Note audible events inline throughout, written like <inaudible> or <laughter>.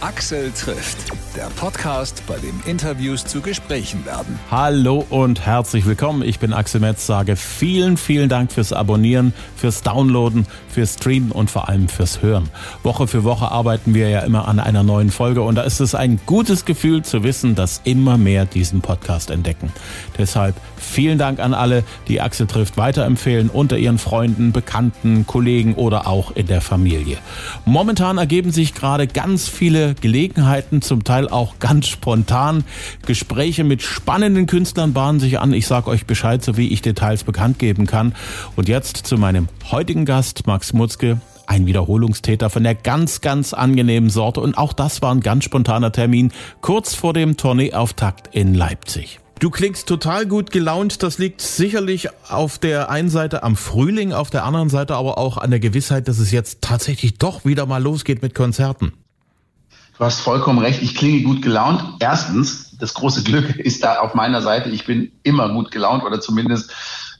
Axel trifft, der Podcast, bei dem Interviews zu Gesprächen werden. Hallo und herzlich willkommen. Ich bin Axel Metz, sage vielen, vielen Dank fürs Abonnieren, fürs Downloaden, fürs Streamen und vor allem fürs Hören. Woche für Woche arbeiten wir ja immer an einer neuen Folge und da ist es ein gutes Gefühl zu wissen, dass immer mehr diesen Podcast entdecken. Deshalb vielen Dank an alle, die Axel trifft weiterempfehlen unter ihren Freunden, Bekannten, Kollegen oder auch in der Familie. Momentan ergeben sich gerade ganz viele Gelegenheiten, zum Teil auch ganz spontan. Gespräche mit spannenden Künstlern bahnen sich an. Ich sage euch Bescheid, so wie ich Details bekannt geben kann. Und jetzt zu meinem heutigen Gast, Max Mutzke. Ein Wiederholungstäter von der ganz, ganz angenehmen Sorte. Und auch das war ein ganz spontaner Termin kurz vor dem Tourneeauftakt in Leipzig. Du klingst total gut gelaunt. Das liegt sicherlich auf der einen Seite am Frühling, auf der anderen Seite aber auch an der Gewissheit, dass es jetzt tatsächlich doch wieder mal losgeht mit Konzerten. Du hast vollkommen recht. Ich klinge gut gelaunt. Erstens, das große Glück <laughs> ist da auf meiner Seite. Ich bin immer gut gelaunt oder zumindest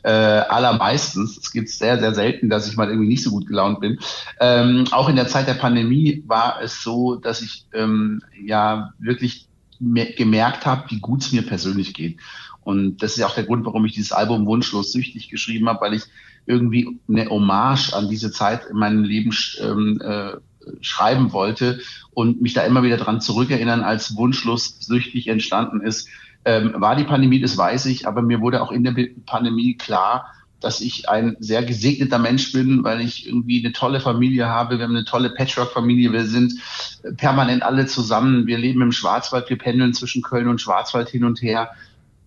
äh, allermeistens. Es gibt sehr, sehr selten, dass ich mal irgendwie nicht so gut gelaunt bin. Ähm, auch in der Zeit der Pandemie war es so, dass ich ähm, ja wirklich gemerkt habe, wie gut es mir persönlich geht. Und das ist ja auch der Grund, warum ich dieses Album Wunschlos süchtig geschrieben habe, weil ich irgendwie eine Hommage an diese Zeit in meinem Leben ähm, äh, schreiben wollte und mich da immer wieder dran zurückerinnern, als wunschlos süchtig entstanden ist. Ähm, war die Pandemie, das weiß ich, aber mir wurde auch in der Pandemie klar, dass ich ein sehr gesegneter Mensch bin, weil ich irgendwie eine tolle Familie habe. Wir haben eine tolle Patchwork-Familie. Wir sind permanent alle zusammen. Wir leben im Schwarzwald. Wir pendeln zwischen Köln und Schwarzwald hin und her.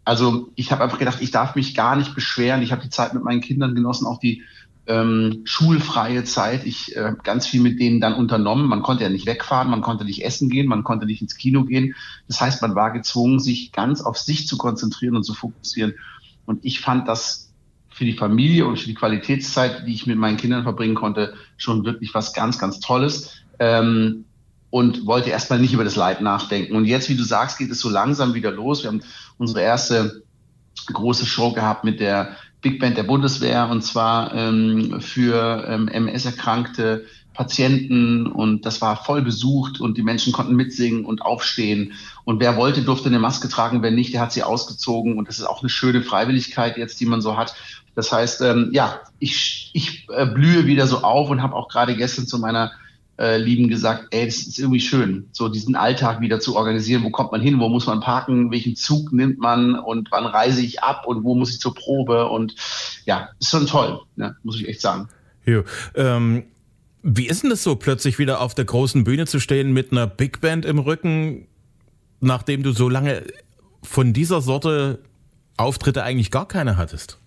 Also ich habe einfach gedacht, ich darf mich gar nicht beschweren. Ich habe die Zeit mit meinen Kindern genossen, auch die ähm, schulfreie Zeit. Ich äh, ganz viel mit denen dann unternommen. Man konnte ja nicht wegfahren, man konnte nicht essen gehen, man konnte nicht ins Kino gehen. Das heißt, man war gezwungen, sich ganz auf sich zu konzentrieren und zu fokussieren. Und ich fand das für die Familie und für die Qualitätszeit, die ich mit meinen Kindern verbringen konnte, schon wirklich was ganz, ganz Tolles. Ähm, und wollte erstmal nicht über das Leid nachdenken. Und jetzt, wie du sagst, geht es so langsam wieder los. Wir haben unsere erste große Show gehabt mit der Big Band der Bundeswehr und zwar ähm, für ähm, MS-erkrankte Patienten und das war voll besucht und die Menschen konnten mitsingen und aufstehen und wer wollte, durfte eine Maske tragen, wer nicht, der hat sie ausgezogen und das ist auch eine schöne Freiwilligkeit jetzt, die man so hat. Das heißt, ähm, ja, ich, ich äh, blühe wieder so auf und habe auch gerade gestern zu meiner äh, Lieben gesagt, ey, das ist irgendwie schön, so diesen Alltag wieder zu organisieren. Wo kommt man hin? Wo muss man parken? Welchen Zug nimmt man? Und wann reise ich ab? Und wo muss ich zur Probe? Und ja, ist schon toll, ne? muss ich echt sagen. Jo, ähm, wie ist denn das so, plötzlich wieder auf der großen Bühne zu stehen mit einer Big Band im Rücken, nachdem du so lange von dieser Sorte Auftritte eigentlich gar keine hattest?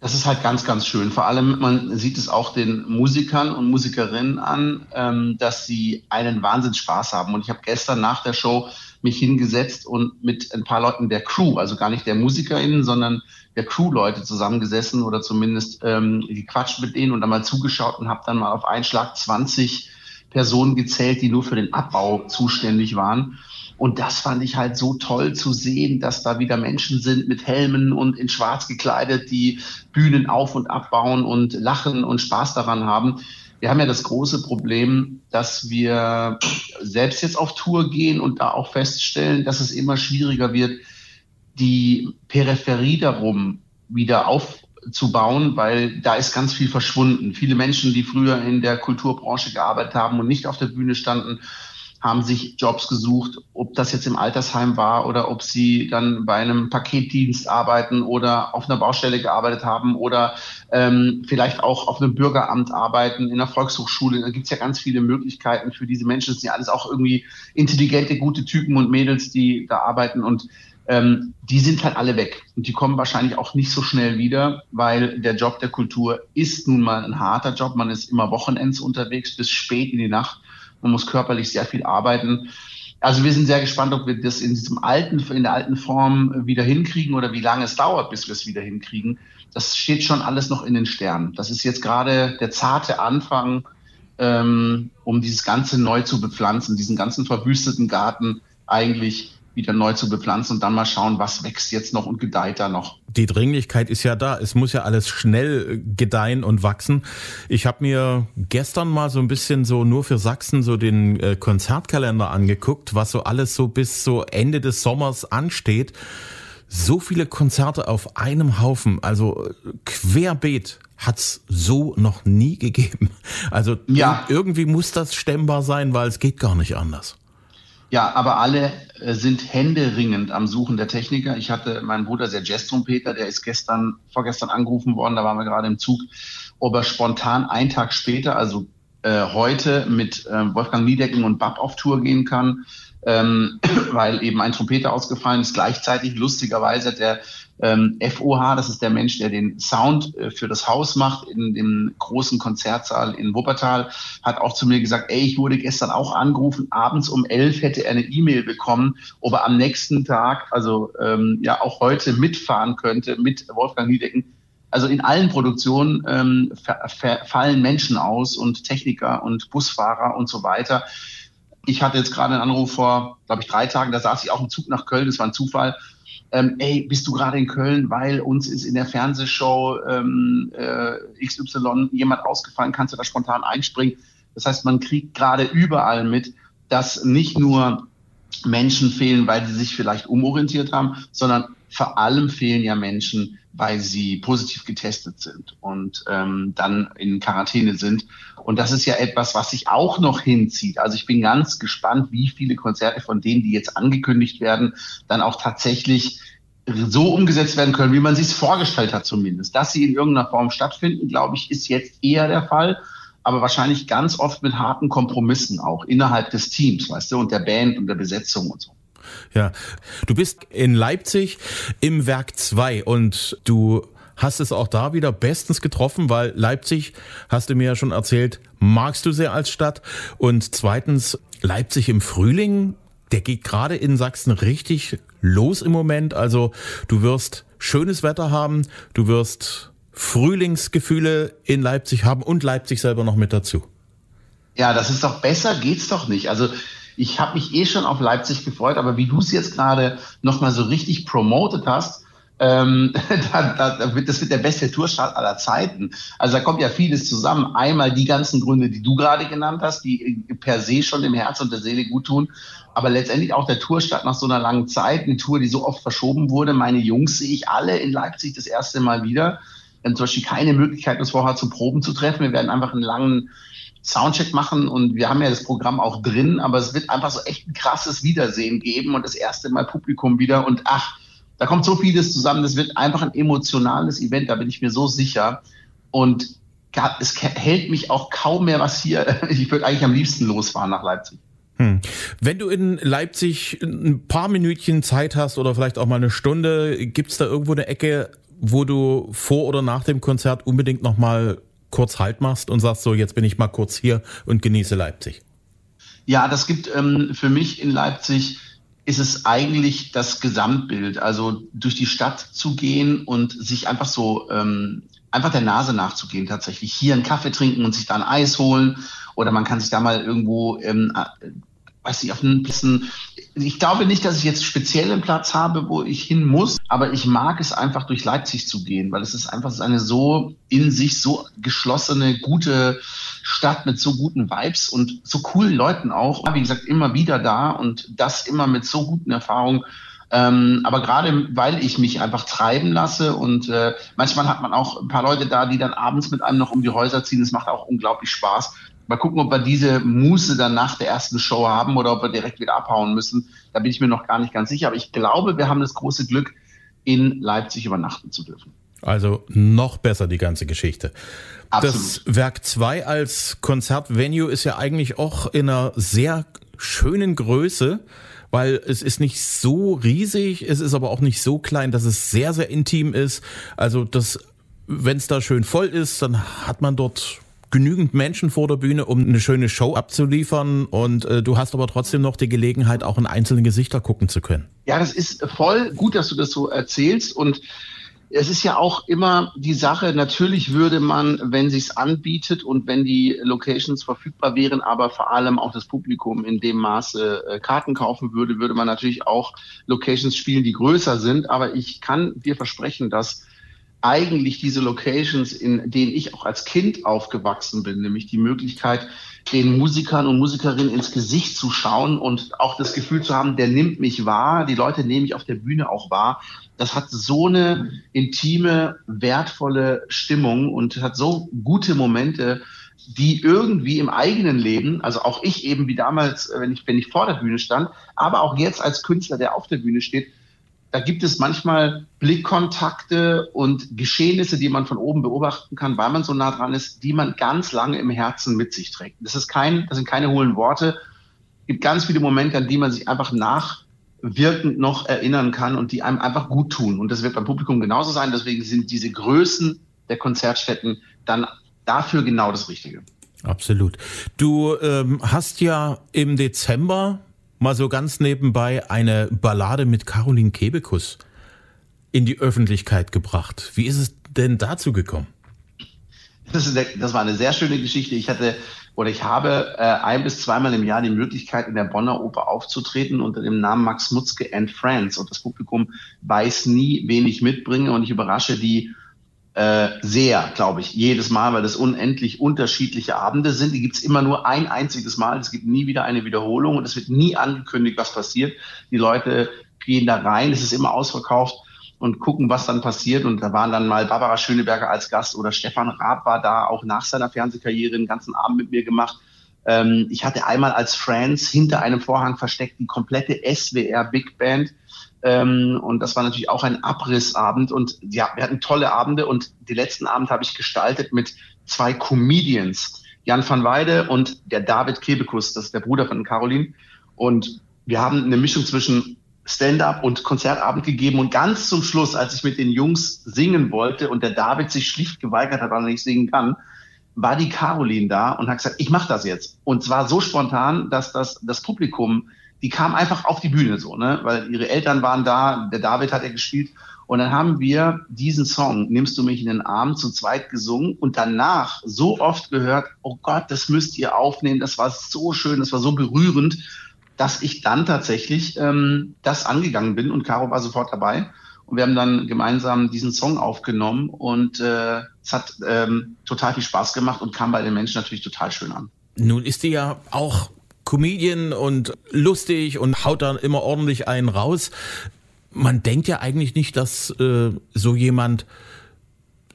Das ist halt ganz, ganz schön. Vor allem, man sieht es auch den Musikern und Musikerinnen an, ähm, dass sie einen Wahnsinns Spaß haben. Und ich habe gestern nach der Show mich hingesetzt und mit ein paar Leuten der Crew, also gar nicht der MusikerInnen, sondern der Crew-Leute zusammengesessen oder zumindest ähm, gequatscht mit denen und dann mal zugeschaut und habe dann mal auf einen Schlag 20 Personen gezählt, die nur für den Abbau zuständig waren. Und das fand ich halt so toll zu sehen, dass da wieder Menschen sind mit Helmen und in Schwarz gekleidet, die Bühnen auf und abbauen und lachen und Spaß daran haben. Wir haben ja das große Problem, dass wir selbst jetzt auf Tour gehen und da auch feststellen, dass es immer schwieriger wird, die Peripherie darum wieder aufzubauen, weil da ist ganz viel verschwunden. Viele Menschen, die früher in der Kulturbranche gearbeitet haben und nicht auf der Bühne standen, haben sich Jobs gesucht, ob das jetzt im Altersheim war oder ob sie dann bei einem Paketdienst arbeiten oder auf einer Baustelle gearbeitet haben oder ähm, vielleicht auch auf einem Bürgeramt arbeiten, in einer Volkshochschule. Da gibt's ja ganz viele Möglichkeiten für diese Menschen. Das sind ja alles auch irgendwie intelligente, gute Typen und Mädels, die da arbeiten und ähm, die sind halt alle weg. Und die kommen wahrscheinlich auch nicht so schnell wieder, weil der Job der Kultur ist nun mal ein harter Job. Man ist immer Wochenends unterwegs bis spät in die Nacht. Man muss körperlich sehr viel arbeiten. Also wir sind sehr gespannt, ob wir das in diesem alten, in der alten Form wieder hinkriegen oder wie lange es dauert, bis wir es wieder hinkriegen. Das steht schon alles noch in den Sternen. Das ist jetzt gerade der zarte Anfang, ähm, um dieses Ganze neu zu bepflanzen, diesen ganzen verwüsteten Garten eigentlich wieder neu zu bepflanzen und dann mal schauen, was wächst jetzt noch und gedeiht da noch. Die Dringlichkeit ist ja da. Es muss ja alles schnell äh, gedeihen und wachsen. Ich habe mir gestern mal so ein bisschen so nur für Sachsen so den äh, Konzertkalender angeguckt, was so alles so bis so Ende des Sommers ansteht. So viele Konzerte auf einem Haufen, also äh, querbeet hat's so noch nie gegeben. Also ja. irgendwie muss das stemmbar sein, weil es geht gar nicht anders. Ja, aber alle äh, sind händeringend am Suchen der Techniker. Ich hatte meinen Bruder, der Jazz-Trompeter, der ist gestern, vorgestern angerufen worden, da waren wir gerade im Zug, ob er spontan einen Tag später, also äh, heute mit äh, Wolfgang Niedecken und Bab auf Tour gehen kann, ähm, <clears throat> weil eben ein Trompeter ausgefallen ist. Gleichzeitig, lustigerweise, der ähm, FOH, das ist der Mensch, der den Sound äh, für das Haus macht in dem großen Konzertsaal in Wuppertal, hat auch zu mir gesagt, ey, ich wurde gestern auch angerufen, abends um elf hätte er eine E-Mail bekommen, ob er am nächsten Tag, also ähm, ja auch heute mitfahren könnte mit Wolfgang Niedecken. Also in allen Produktionen ähm, fallen Menschen aus und Techniker und Busfahrer und so weiter. Ich hatte jetzt gerade einen Anruf vor, glaube ich, drei Tagen, da saß ich auch im Zug nach Köln, das war ein Zufall ähm, ey, bist du gerade in Köln, weil uns ist in der Fernsehshow ähm, äh, XY jemand ausgefallen, kannst du da spontan einspringen? Das heißt, man kriegt gerade überall mit, dass nicht nur Menschen fehlen, weil sie sich vielleicht umorientiert haben, sondern vor allem fehlen ja Menschen, weil sie positiv getestet sind und ähm, dann in Quarantäne sind. Und das ist ja etwas, was sich auch noch hinzieht. Also ich bin ganz gespannt, wie viele Konzerte von denen, die jetzt angekündigt werden, dann auch tatsächlich so umgesetzt werden können, wie man sich es vorgestellt hat zumindest. Dass sie in irgendeiner Form stattfinden, glaube ich, ist jetzt eher der Fall aber wahrscheinlich ganz oft mit harten Kompromissen auch innerhalb des Teams, weißt du, und der Band und der Besetzung und so. Ja, du bist in Leipzig im Werk 2 und du hast es auch da wieder bestens getroffen, weil Leipzig, hast du mir ja schon erzählt, magst du sehr als Stadt. Und zweitens, Leipzig im Frühling, der geht gerade in Sachsen richtig los im Moment. Also du wirst schönes Wetter haben, du wirst Frühlingsgefühle in Leipzig haben und Leipzig selber noch mit dazu. Ja, das ist doch besser, geht's doch nicht. Also ich habe mich eh schon auf Leipzig gefreut, aber wie du es jetzt gerade nochmal so richtig promotet hast, ähm, <laughs> da, da wird, das wird der beste Tourstart aller Zeiten. Also da kommt ja vieles zusammen. Einmal die ganzen Gründe, die du gerade genannt hast, die per se schon dem Herz und der Seele gut tun. Aber letztendlich auch der Tourstart nach so einer langen Zeit, eine Tour, die so oft verschoben wurde. Meine Jungs sehe ich alle in Leipzig das erste Mal wieder. Wir haben zum Beispiel keine Möglichkeit, uns vorher zu Proben zu treffen. Wir werden einfach einen langen Soundcheck machen und wir haben ja das Programm auch drin, aber es wird einfach so echt ein krasses Wiedersehen geben und das erste Mal Publikum wieder und ach, da kommt so vieles zusammen, das wird einfach ein emotionales Event, da bin ich mir so sicher und es hält mich auch kaum mehr was hier. <laughs> Ich würde eigentlich am liebsten losfahren nach Leipzig. Hm. Wenn du in Leipzig ein paar Minütchen Zeit hast oder vielleicht auch mal eine Stunde, gibt es da irgendwo eine Ecke, wo du vor oder nach dem Konzert unbedingt nochmal kurz Halt machst und sagst so, jetzt bin ich mal kurz hier und genieße Leipzig? Ja, das gibt ähm, für mich in Leipzig ist es eigentlich das Gesamtbild, also durch die Stadt zu gehen und sich einfach so ähm, einfach der Nase nachzugehen tatsächlich. Hier einen Kaffee trinken und sich da ein Eis holen oder man kann sich da mal irgendwo ähm, weiß ich, auf einen Plätzen. Ich glaube nicht, dass ich jetzt speziell einen Platz habe, wo ich hin muss, aber ich mag es einfach durch Leipzig zu gehen, weil es ist einfach eine so in sich so geschlossene, gute Stadt mit so guten Vibes und so coolen Leuten auch. Wie gesagt, immer wieder da und das immer mit so guten Erfahrungen. Ähm, aber gerade weil ich mich einfach treiben lasse und äh, manchmal hat man auch ein paar Leute da, die dann abends mit einem noch um die Häuser ziehen. Das macht auch unglaublich Spaß. Mal gucken, ob wir diese Muße dann nach der ersten Show haben oder ob wir direkt wieder abhauen müssen. Da bin ich mir noch gar nicht ganz sicher. Aber ich glaube, wir haben das große Glück, in Leipzig übernachten zu dürfen. Also noch besser die ganze Geschichte. Absolut. Das Werk 2 als Konzertvenue ist ja eigentlich auch in einer sehr schönen Größe, weil es ist nicht so riesig, es ist aber auch nicht so klein, dass es sehr, sehr intim ist. Also das, wenn es da schön voll ist, dann hat man dort genügend Menschen vor der Bühne, um eine schöne Show abzuliefern und äh, du hast aber trotzdem noch die Gelegenheit, auch in einzelne Gesichter gucken zu können. Ja, das ist voll gut, dass du das so erzählst und es ist ja auch immer die Sache, natürlich würde man, wenn sich's anbietet und wenn die Locations verfügbar wären, aber vor allem auch das Publikum in dem Maße äh, Karten kaufen würde, würde man natürlich auch Locations spielen, die größer sind. Aber ich kann dir versprechen, dass eigentlich diese Locations, in denen ich auch als Kind aufgewachsen bin, nämlich die Möglichkeit, den Musikern und Musikerinnen ins Gesicht zu schauen und auch das Gefühl zu haben, der nimmt mich wahr, die Leute nehmen mich auf der Bühne auch wahr. Das hat so eine intime, wertvolle Stimmung und hat so gute Momente, die irgendwie im eigenen Leben, also auch ich eben wie damals, wenn ich, wenn ich vor der Bühne stand, aber auch jetzt als Künstler, der auf der Bühne steht, da gibt es manchmal Blickkontakte und Geschehnisse, die man von oben beobachten kann, weil man so nah dran ist, die man ganz lange im Herzen mit sich trägt. Das ist kein, das sind keine hohlen Worte. Es gibt ganz viele Momente, an die man sich einfach nachwirkend noch erinnern kann und die einem einfach gut tun. Und das wird beim Publikum genauso sein. Deswegen sind diese Größen der Konzertstätten dann dafür genau das Richtige. Absolut. Du ähm, hast ja im Dezember mal so ganz nebenbei eine Ballade mit Caroline Kebekus in die Öffentlichkeit gebracht. Wie ist es denn dazu gekommen? Das, ist, das war eine sehr schöne Geschichte. Ich hatte oder ich habe äh, ein bis zweimal im Jahr die Möglichkeit, in der Bonner Oper aufzutreten unter dem Namen Max Mutzke and Friends. Und das Publikum weiß nie, wen ich mitbringe. Und ich überrasche die äh, sehr, glaube ich, jedes Mal, weil das unendlich unterschiedliche Abende sind. Die gibt's immer nur ein einziges Mal. Es gibt nie wieder eine Wiederholung und es wird nie angekündigt, was passiert. Die Leute gehen da rein, es ist immer ausverkauft und gucken, was dann passiert. Und da waren dann mal Barbara Schöneberger als Gast oder Stefan Raab war da, auch nach seiner Fernsehkarriere den ganzen Abend mit mir gemacht. Ähm, ich hatte einmal als Friends hinter einem Vorhang versteckt die komplette SWR Big Band ähm, und das war natürlich auch ein Abrissabend. Und ja, wir hatten tolle Abende. Und die letzten Abend habe ich gestaltet mit zwei Comedians, Jan van Weide und der David Kebekus, das ist der Bruder von Caroline. Und wir haben eine Mischung zwischen Stand-up und Konzertabend gegeben. Und ganz zum Schluss, als ich mit den Jungs singen wollte und der David sich schlicht geweigert hat, weil er nicht singen kann, war die Caroline da und hat gesagt, ich mache das jetzt. Und zwar so spontan, dass das, das Publikum die kam einfach auf die Bühne so, ne? Weil ihre Eltern waren da, der David hat er gespielt. Und dann haben wir diesen Song, Nimmst du mich in den Arm, zu zweit gesungen und danach so oft gehört, oh Gott, das müsst ihr aufnehmen, das war so schön, das war so berührend, dass ich dann tatsächlich ähm, das angegangen bin und Caro war sofort dabei. Und wir haben dann gemeinsam diesen Song aufgenommen und äh, es hat ähm, total viel Spaß gemacht und kam bei den Menschen natürlich total schön an. Nun ist die ja auch Comedian und lustig und haut dann immer ordentlich einen raus. Man denkt ja eigentlich nicht, dass äh, so jemand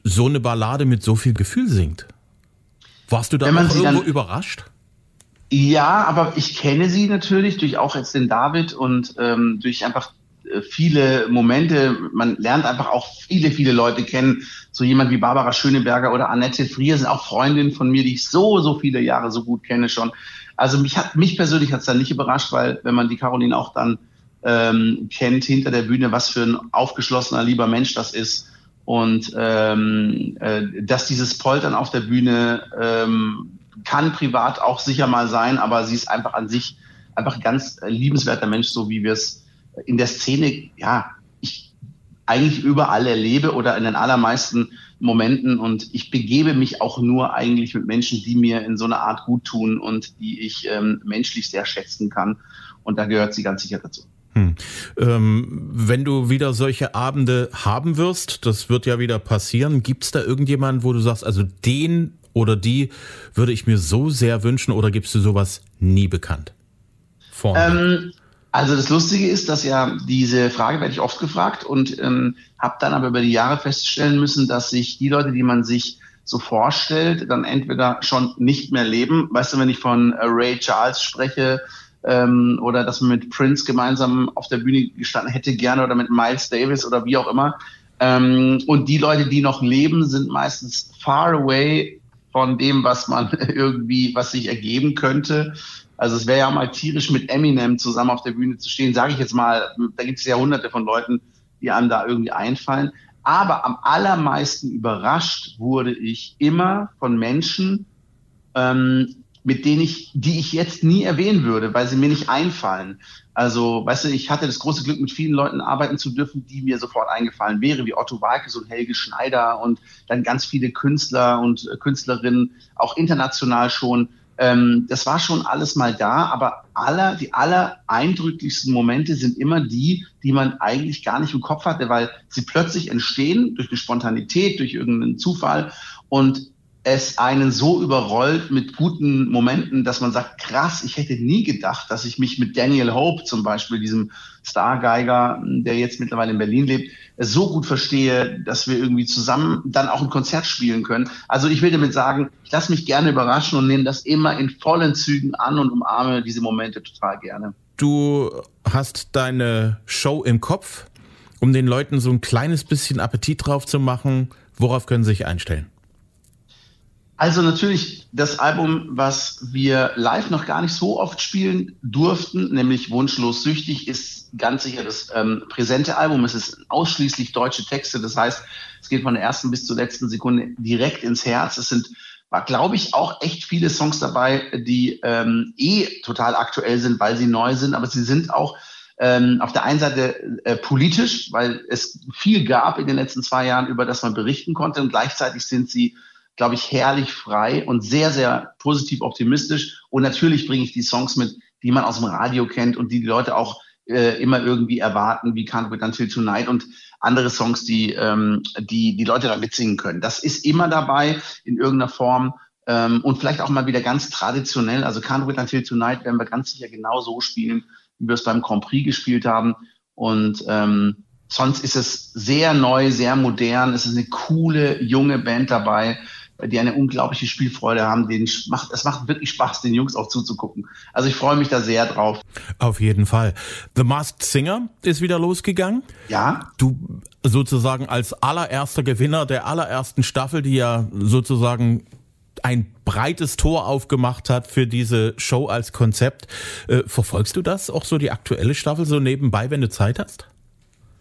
so eine Ballade mit so viel Gefühl singt. Warst du da auch irgendwo dann, überrascht? Ja, aber ich kenne sie natürlich durch auch jetzt den David und ähm, durch einfach viele Momente. Man lernt einfach auch viele, viele Leute kennen. So jemand wie Barbara Schöneberger oder Annette Frier sind auch Freundinnen von mir, die ich so, so viele Jahre so gut kenne schon. Also mich hat mich persönlich hat es dann nicht überrascht, weil wenn man die Caroline auch dann ähm, kennt hinter der Bühne, was für ein aufgeschlossener, lieber Mensch das ist und ähm, äh, dass dieses Poltern auf der Bühne ähm, kann privat auch sicher mal sein, aber sie ist einfach an sich einfach ein ganz liebenswerter Mensch, so wie wir es in der Szene, ja, ich eigentlich überall erlebe oder in den allermeisten Momenten und ich begebe mich auch nur eigentlich mit Menschen, die mir in so einer Art gut tun und die ich ähm, menschlich sehr schätzen kann. Und da gehört sie ganz sicher dazu. Hm. Ähm, wenn du wieder solche Abende haben wirst, das wird ja wieder passieren, gibt es da irgendjemanden, wo du sagst, also den oder die würde ich mir so sehr wünschen oder gibst du sowas nie bekannt? Ähm, also das Lustige ist, dass ja diese Frage werde ich oft gefragt und ähm, habe dann aber über die Jahre feststellen müssen, dass sich die Leute, die man sich so vorstellt, dann entweder schon nicht mehr leben. Weißt du, wenn ich von äh, Ray Charles spreche ähm, oder dass man mit Prince gemeinsam auf der Bühne gestanden hätte gerne oder mit Miles Davis oder wie auch immer. Ähm, und die Leute, die noch leben, sind meistens far away von dem, was man <laughs> irgendwie, was sich ergeben könnte. Also es wäre ja mal tierisch mit Eminem zusammen auf der Bühne zu stehen, sage ich jetzt mal. Da gibt es ja hunderte von Leuten, die einem da irgendwie einfallen. Aber am allermeisten überrascht wurde ich immer von Menschen, ähm, mit denen ich, die ich jetzt nie erwähnen würde, weil sie mir nicht einfallen. Also, weißt du, ich hatte das große Glück, mit vielen Leuten arbeiten zu dürfen, die mir sofort eingefallen wären, wie Otto Walkes und Helge Schneider und dann ganz viele Künstler und Künstlerinnen, auch international schon. Ähm, das war schon alles mal da, aber aller, die aller eindrücklichsten Momente sind immer die, die man eigentlich gar nicht im Kopf hatte, weil sie plötzlich entstehen durch eine Spontanität, durch irgendeinen Zufall. Und es einen so überrollt mit guten Momenten, dass man sagt, krass, ich hätte nie gedacht, dass ich mich mit Daniel Hope zum Beispiel, diesem Stargeiger, der jetzt mittlerweile in Berlin lebt, so gut verstehe, dass wir irgendwie zusammen dann auch ein Konzert spielen können. Also ich will damit sagen, ich lasse mich gerne überraschen und nehme das immer in vollen Zügen an und umarme diese Momente total gerne. Du hast deine Show im Kopf, um den Leuten so ein kleines bisschen Appetit drauf zu machen. Worauf können sie sich einstellen? Also natürlich das Album, was wir live noch gar nicht so oft spielen durften, nämlich Wunschlos Süchtig, ist ganz sicher das ähm, präsente Album. Es ist ausschließlich deutsche Texte. Das heißt, es geht von der ersten bis zur letzten Sekunde direkt ins Herz. Es sind, war, glaube ich, auch echt viele Songs dabei, die ähm, eh total aktuell sind, weil sie neu sind. Aber sie sind auch ähm, auf der einen Seite äh, politisch, weil es viel gab in den letzten zwei Jahren, über das man berichten konnte. Und gleichzeitig sind sie glaube ich, herrlich frei und sehr, sehr positiv optimistisch. Und natürlich bringe ich die Songs mit, die man aus dem Radio kennt und die die Leute auch äh, immer irgendwie erwarten, wie Can't Wait Until Tonight und andere Songs, die, ähm, die die Leute da mitsingen können. Das ist immer dabei in irgendeiner Form. Ähm, und vielleicht auch mal wieder ganz traditionell. Also Can't Wait Until Tonight werden wir ganz sicher genau so spielen, wie wir es beim Grand Prix gespielt haben. Und ähm, sonst ist es sehr neu, sehr modern. Es ist eine coole, junge Band dabei die eine unglaubliche Spielfreude haben. Den macht, es macht wirklich Spaß, den Jungs auch zuzugucken. Also ich freue mich da sehr drauf. Auf jeden Fall. The Masked Singer ist wieder losgegangen. Ja. Du sozusagen als allererster Gewinner der allerersten Staffel, die ja sozusagen ein breites Tor aufgemacht hat für diese Show als Konzept. Äh, verfolgst du das auch so die aktuelle Staffel so nebenbei, wenn du Zeit hast?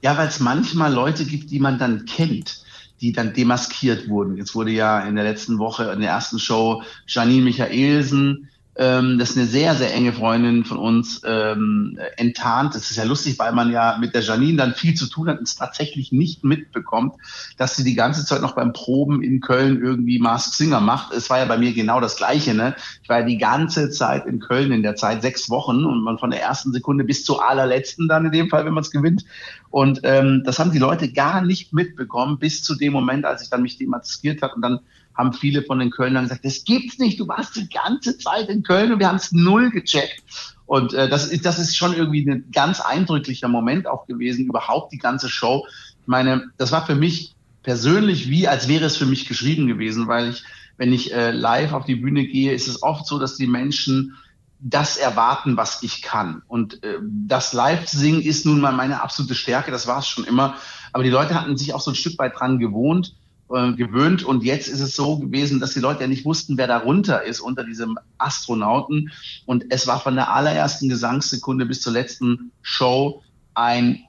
Ja, weil es manchmal Leute gibt, die man dann kennt die dann demaskiert wurden. Jetzt wurde ja in der letzten Woche in der ersten Show Janine Michaelsen ähm, das ist eine sehr, sehr enge Freundin von uns, ähm, enttarnt. Das ist ja lustig, weil man ja mit der Janine dann viel zu tun hat und es tatsächlich nicht mitbekommt, dass sie die ganze Zeit noch beim Proben in Köln irgendwie Mask Singer macht. Es war ja bei mir genau das Gleiche. Ne? Ich war ja die ganze Zeit in Köln in der Zeit, sechs Wochen und man von der ersten Sekunde bis zur allerletzten dann in dem Fall, wenn man es gewinnt. Und ähm, das haben die Leute gar nicht mitbekommen bis zu dem Moment, als ich dann mich demaskiert hat und dann haben viele von den Kölnern gesagt, das gibt's nicht, du warst die ganze Zeit in Köln und wir haben es null gecheckt. Und äh, das, ist, das ist schon irgendwie ein ganz eindrücklicher Moment auch gewesen, überhaupt die ganze Show. Ich meine, das war für mich persönlich wie, als wäre es für mich geschrieben gewesen, weil ich, wenn ich äh, live auf die Bühne gehe, ist es oft so, dass die Menschen das erwarten, was ich kann. Und äh, das Live-Singen ist nun mal meine absolute Stärke, das war es schon immer. Aber die Leute hatten sich auch so ein Stück weit dran gewohnt äh, gewöhnt. Und jetzt ist es so gewesen, dass die Leute ja nicht wussten, wer darunter ist unter diesem Astronauten. Und es war von der allerersten Gesangssekunde bis zur letzten Show ein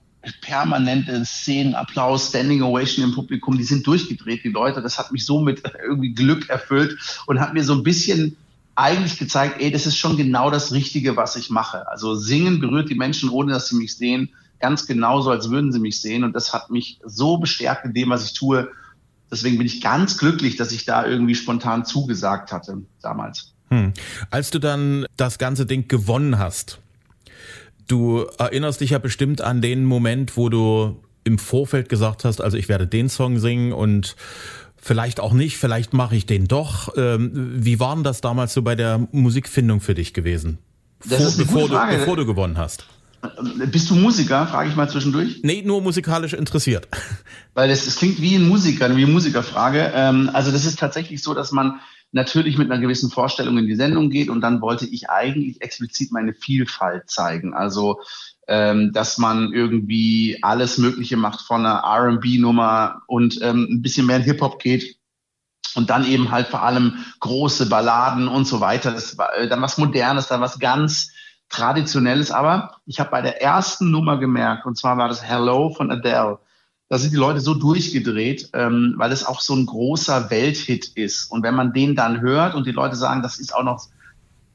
permanente Szenenapplaus, Standing Ovation im Publikum, die sind durchgedreht, die Leute. Das hat mich so mit <laughs> irgendwie Glück erfüllt und hat mir so ein bisschen eigentlich gezeigt, ey, das ist schon genau das Richtige, was ich mache. Also singen berührt die Menschen, ohne dass sie mich sehen, ganz genauso, als würden sie mich sehen. Und das hat mich so bestärkt in dem, was ich tue. Deswegen bin ich ganz glücklich, dass ich da irgendwie spontan zugesagt hatte damals. Hm. Als du dann das ganze Ding gewonnen hast, du erinnerst dich ja bestimmt an den Moment, wo du im Vorfeld gesagt hast, also ich werde den Song singen und vielleicht auch nicht, vielleicht mache ich den doch. Ähm, wie war denn das damals so bei der Musikfindung für dich gewesen? Das Vor, ist eine bevor, Frage. Du, bevor du gewonnen hast. Bist du Musiker, frage ich mal zwischendurch? Nee, nur musikalisch interessiert. Weil das, das klingt wie ein Musiker, wie eine Musikerfrage. Ähm, also das ist tatsächlich so, dass man natürlich mit einer gewissen Vorstellung in die Sendung geht und dann wollte ich eigentlich explizit meine Vielfalt zeigen. Also ähm, dass man irgendwie alles Mögliche macht von einer R&B-Nummer und ähm, ein bisschen mehr in Hip-Hop geht und dann eben halt vor allem große Balladen und so weiter. Das äh, dann was Modernes, dann was ganz Traditionelles. Aber ich habe bei der ersten Nummer gemerkt, und zwar war das Hello von Adele, da sind die Leute so durchgedreht, ähm, weil es auch so ein großer Welthit ist. Und wenn man den dann hört und die Leute sagen, das ist auch noch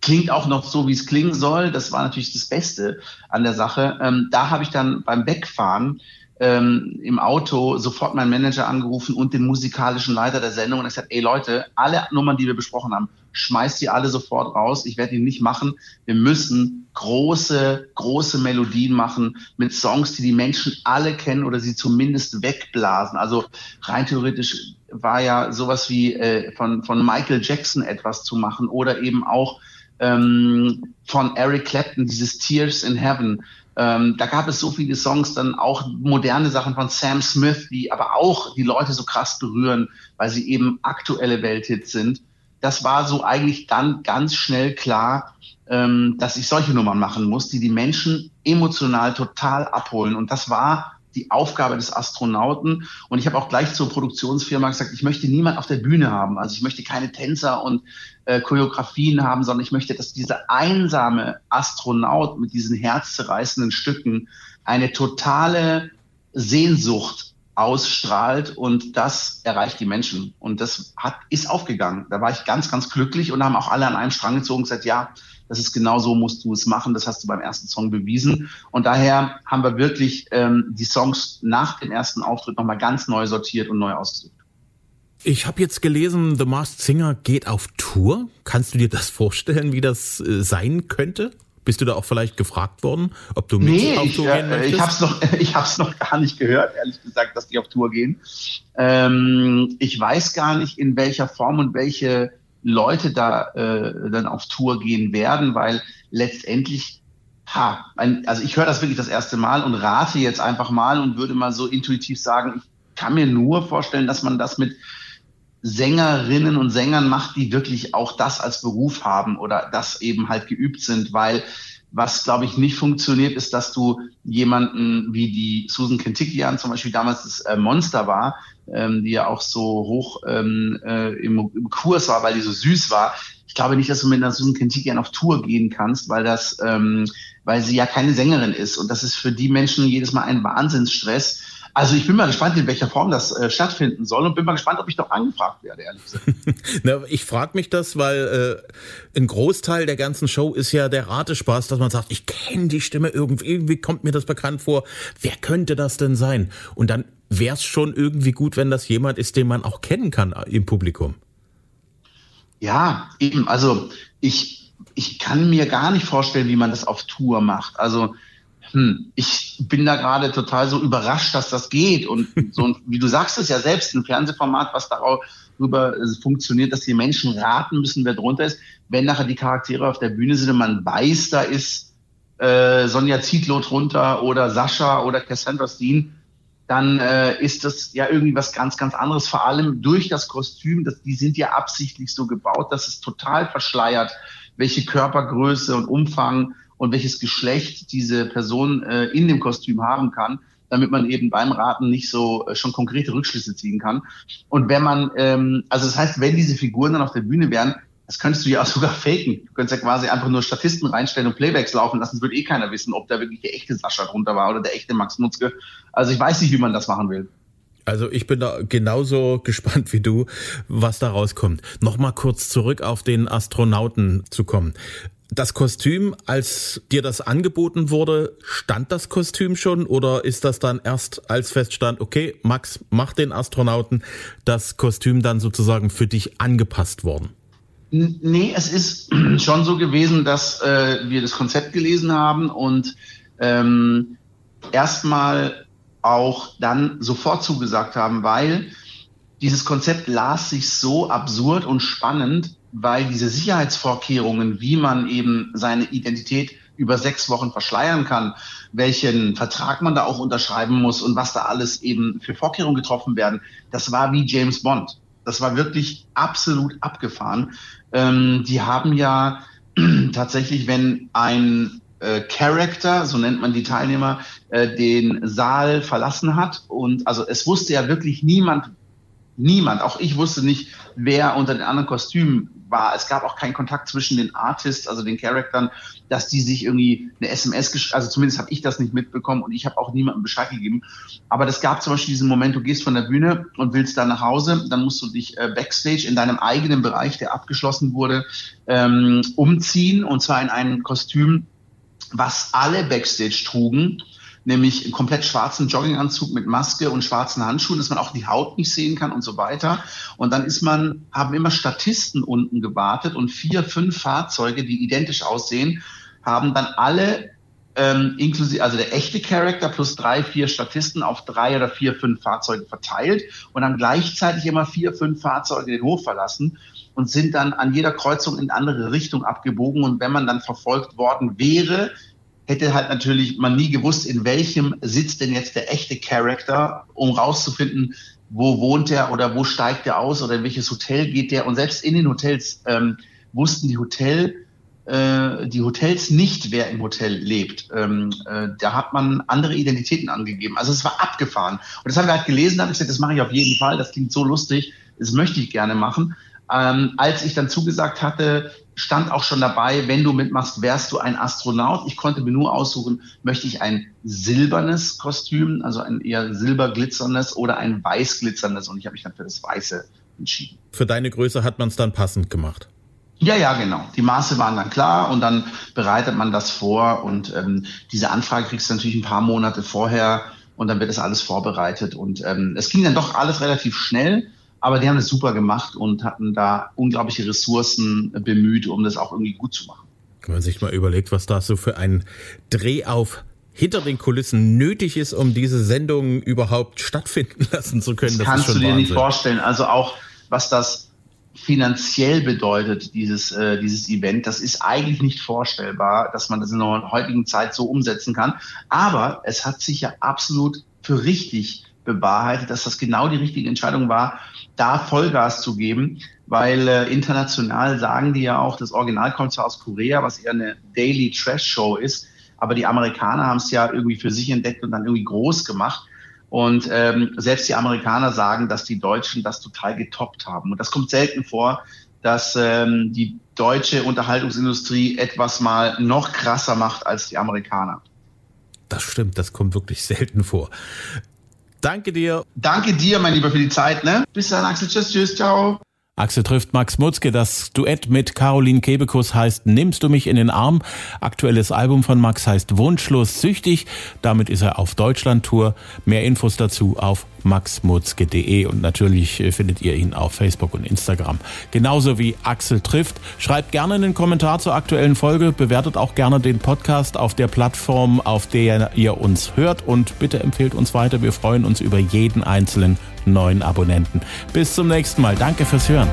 klingt auch noch so, wie es klingen soll. Das war natürlich das Beste an der Sache. Ähm, da habe ich dann beim Wegfahren ähm, im Auto sofort meinen Manager angerufen und den musikalischen Leiter der Sendung und gesagt, ey Leute, alle Nummern, die wir besprochen haben, schmeißt die alle sofort raus. Ich werde die nicht machen. Wir müssen große, große Melodien machen mit Songs, die die Menschen alle kennen oder sie zumindest wegblasen. Also rein theoretisch war ja sowas wie äh, von, von Michael Jackson etwas zu machen oder eben auch ähm, von Eric Clapton, dieses Tears in Heaven. Ähm, da gab es so viele Songs, dann auch moderne Sachen von Sam Smith, die aber auch die Leute so krass berühren, weil sie eben aktuelle Welthits sind. Das war so eigentlich dann ganz schnell klar, ähm, dass ich solche Nummern machen muss, die die Menschen emotional total abholen. Und das war die Aufgabe des Astronauten. Und ich habe auch gleich zur Produktionsfirma gesagt, ich möchte niemand auf der Bühne haben. Also ich möchte keine Tänzer und äh, Choreografien haben, sondern ich möchte, dass dieser einsame Astronaut mit diesen herzzerreißenden Stücken eine totale Sehnsucht ausstrahlt und das erreicht die Menschen. Und das hat, ist aufgegangen. Da war ich ganz, ganz glücklich und haben auch alle an einem Strang gezogen und gesagt, ja, das ist genau so musst du es machen. Das hast du beim ersten Song bewiesen. Und daher haben wir wirklich ähm, die Songs nach dem ersten Auftritt nochmal ganz neu sortiert und neu ausgesucht. Ich habe jetzt gelesen, The Masked Singer geht auf Tour. Kannst du dir das vorstellen, wie das äh, sein könnte? Bist du da auch vielleicht gefragt worden, ob du mit nee, auf Tour ich, gehen äh, möchtest? Ich habe es noch, <laughs> ich hab's noch gar nicht gehört, ehrlich gesagt, dass die auf Tour gehen. Ähm, ich weiß gar nicht, in welcher Form und welche Leute da äh, dann auf Tour gehen werden, weil letztendlich, ha, ein, also ich höre das wirklich das erste Mal und rate jetzt einfach mal und würde mal so intuitiv sagen, ich kann mir nur vorstellen, dass man das mit Sängerinnen und Sängern macht, die wirklich auch das als Beruf haben oder das eben halt geübt sind, weil was, glaube ich, nicht funktioniert, ist, dass du jemanden wie die Susan Kentickian zum Beispiel damals das äh, Monster war, ähm, die ja auch so hoch ähm, äh, im, Kurs war, weil die so süß war. Ich glaube nicht, dass du mit einer Susan Kentickian auf Tour gehen kannst, weil das, ähm, weil sie ja keine Sängerin ist. Und das ist für die Menschen jedes Mal ein Wahnsinnsstress also ich bin mal gespannt, in welcher Form das äh, stattfinden soll und bin mal gespannt, ob ich doch angefragt werde, ehrlich gesagt. <laughs> Na, ich frage mich das, weil äh, ein Großteil der ganzen Show ist ja der Ratespaß, dass man sagt, ich kenne die Stimme irgendwie, irgendwie kommt mir das bekannt vor. Wer könnte das denn sein? Und dann wäre es schon irgendwie gut, wenn das jemand ist, den man auch kennen kann äh, im Publikum. Ja, eben. Also ich, ich kann mir gar nicht vorstellen, wie man das auf Tour macht. Also hm, ich bin da gerade total so überrascht, dass das geht. Und <laughs> so, wie du sagst es ja selbst, ein Fernsehformat, was darüber äh, funktioniert, dass die Menschen raten müssen, wer drunter ist. Wenn nachher die Charaktere auf der Bühne sind und man weiß, da ist äh, Sonja Zietlow drunter oder Sascha oder Cassandra Steen, dann äh, ist das ja irgendwie was ganz, ganz anderes. Vor allem durch das Kostüm, das, die sind ja absichtlich so gebaut, dass es total verschleiert, welche Körpergröße und Umfang und welches Geschlecht diese Person äh, in dem Kostüm haben kann, damit man eben beim Raten nicht so äh, schon konkrete Rückschlüsse ziehen kann. Und wenn man, ähm, also das heißt, wenn diese Figuren dann auf der Bühne wären, das könntest du ja auch <laughs> sogar faken. Du könntest ja quasi einfach nur Statisten reinstellen und Playbacks laufen lassen. Es würde eh keiner wissen, ob da wirklich der echte Sascha drunter war oder der echte Max Mutzke. Also ich weiß nicht, wie man das machen will. Also ich bin da genauso <laughs> gespannt wie du, was da rauskommt. Nochmal kurz zurück auf den Astronauten zu kommen das Kostüm, als dir das angeboten wurde, stand das Kostüm schon oder ist das dann erst als feststand, okay, Max, mach den Astronauten, das Kostüm dann sozusagen für dich angepasst worden? Nee, es ist <clears throat> schon so gewesen, dass äh, wir das Konzept gelesen haben und ähm, erstmal auch dann sofort zugesagt haben, weil dieses Konzept las sich so absurd und spannend, weil diese Sicherheitsvorkehrungen, wie man eben seine Identität über sechs Wochen verschleiern kann, welchen Vertrag man da auch unterschreiben muss und was da alles eben für Vorkehrungen getroffen werden, das war wie James Bond. Das war wirklich absolut abgefahren. Ähm, die haben ja <clears throat> tatsächlich, wenn ein äh, Character, so nennt man die Teilnehmer, äh, den Saal verlassen hat und also es wusste ja wirklich niemand, niemand, auch ich wusste nicht, wer unter den anderen Kostümen war. Es gab auch keinen Kontakt zwischen den Artists, also den Charaktern, dass die sich irgendwie eine SMS, also zumindest habe ich das nicht mitbekommen und ich habe auch niemandem Bescheid gegeben. Aber das gab zum Beispiel diesen Moment, du gehst von der Bühne und willst dann nach Hause, dann musst du dich äh, backstage in deinem eigenen Bereich, der abgeschlossen wurde, ähm, umziehen und zwar in ein Kostüm, was alle backstage trugen nämlich einen komplett schwarzen Jogginganzug mit Maske und schwarzen Handschuhen, dass man auch die Haut nicht sehen kann und so weiter. Und dann ist man, haben immer Statisten unten gewartet und vier, fünf Fahrzeuge, die identisch aussehen, haben dann alle ähm, inklusive, also der echte Charakter plus drei, vier Statisten auf drei oder vier, fünf Fahrzeuge verteilt und dann gleichzeitig immer vier, fünf Fahrzeuge den Hof verlassen und sind dann an jeder Kreuzung in andere Richtung abgebogen. Und wenn man dann verfolgt worden wäre, hätte halt natürlich man nie gewusst, in welchem sitzt denn jetzt der echte Charakter, um rauszufinden, wo wohnt er oder wo steigt er aus oder in welches Hotel geht der. Und selbst in den Hotels ähm, wussten die Hotel äh, die Hotels nicht, wer im Hotel lebt. Ähm, äh, da hat man andere Identitäten angegeben. Also es war abgefahren. Und das haben wir halt gelesen, da habe ich gesagt, das mache ich auf jeden Fall. Das klingt so lustig, das möchte ich gerne machen. Ähm, als ich dann zugesagt hatte, stand auch schon dabei, wenn du mitmachst, wärst du ein Astronaut. Ich konnte mir nur aussuchen, möchte ich ein silbernes Kostüm, also ein eher silberglitzerndes oder ein weißglitzerndes. Und ich habe mich dann für das Weiße entschieden. Für deine Größe hat man es dann passend gemacht. Ja, ja, genau. Die Maße waren dann klar und dann bereitet man das vor und ähm, diese Anfrage kriegst du natürlich ein paar Monate vorher und dann wird das alles vorbereitet und ähm, es ging dann doch alles relativ schnell. Aber die haben das super gemacht und hatten da unglaubliche Ressourcen bemüht, um das auch irgendwie gut zu machen. Wenn man sich mal überlegt, was da so für ein Dreh auf hinter den Kulissen nötig ist, um diese Sendung überhaupt stattfinden lassen zu können. Das, das kannst du dir Wahnsinn. nicht vorstellen. Also auch, was das finanziell bedeutet, dieses, äh, dieses Event, das ist eigentlich nicht vorstellbar, dass man das in der heutigen Zeit so umsetzen kann. Aber es hat sich ja absolut für richtig bewahrheitet, dass das genau die richtige Entscheidung war, da Vollgas zu geben, weil äh, international sagen die ja auch, das Original kommt zwar aus Korea, was eher eine Daily Trash Show ist, aber die Amerikaner haben es ja irgendwie für sich entdeckt und dann irgendwie groß gemacht. Und ähm, selbst die Amerikaner sagen, dass die Deutschen das total getoppt haben. Und das kommt selten vor, dass ähm, die deutsche Unterhaltungsindustrie etwas mal noch krasser macht als die Amerikaner. Das stimmt, das kommt wirklich selten vor. Danke dir. Danke dir, mein Lieber, für die Zeit. Ne? Bis dann, Axel. Tschüss, tschüss, ciao. Axel trifft Max Mutzke. Das Duett mit Caroline Kebekus heißt Nimmst du mich in den Arm? Aktuelles Album von Max heißt Wunschlos süchtig. Damit ist er auf Deutschland-Tour. Mehr Infos dazu auf maxmutzke.de und natürlich äh, findet ihr ihn auf Facebook und Instagram. Genauso wie Axel trifft. Schreibt gerne einen Kommentar zur aktuellen Folge. Bewertet auch gerne den Podcast auf der Plattform, auf der ihr uns hört und bitte empfehlt uns weiter. Wir freuen uns über jeden einzelnen neuen Abonnenten. Bis zum nächsten Mal. Danke fürs Hören.